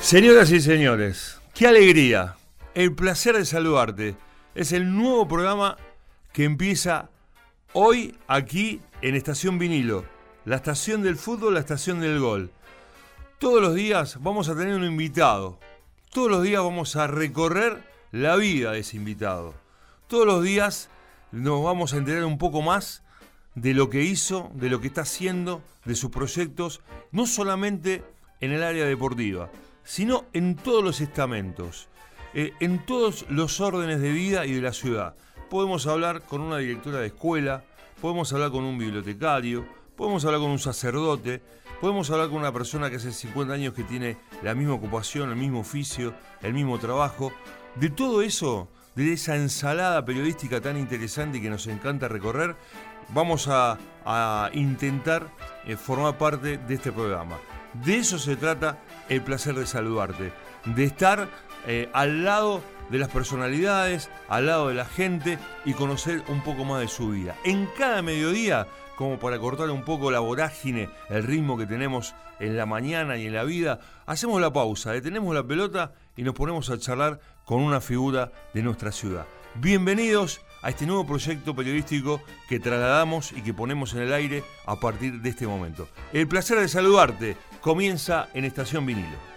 Señoras y señores, qué alegría, el placer de saludarte. Es el nuevo programa que empieza hoy aquí en Estación Vinilo, la estación del fútbol, la estación del gol. Todos los días vamos a tener un invitado, todos los días vamos a recorrer la vida de ese invitado. Todos los días nos vamos a enterar un poco más de lo que hizo, de lo que está haciendo, de sus proyectos, no solamente en el área deportiva, sino en todos los estamentos, eh, en todos los órdenes de vida y de la ciudad. Podemos hablar con una directora de escuela, podemos hablar con un bibliotecario, podemos hablar con un sacerdote, podemos hablar con una persona que hace 50 años que tiene la misma ocupación, el mismo oficio, el mismo trabajo. De todo eso, de esa ensalada periodística tan interesante que nos encanta recorrer, vamos a, intentar eh, formar parte de este programa. De eso se trata el placer de saludarte, de estar eh, al lado de las personalidades, al lado de la gente y conocer un poco más de su vida. En cada mediodía, como para cortar un poco la vorágine, el ritmo que tenemos en la mañana y en la vida, hacemos la pausa, detenemos la pelota y nos ponemos a charlar con una figura de nuestra ciudad. Bienvenidos a este nuevo proyecto periodístico que trasladamos y que ponemos en el aire a partir de este momento. El placer de saludarte comienza en Estación Vinilo.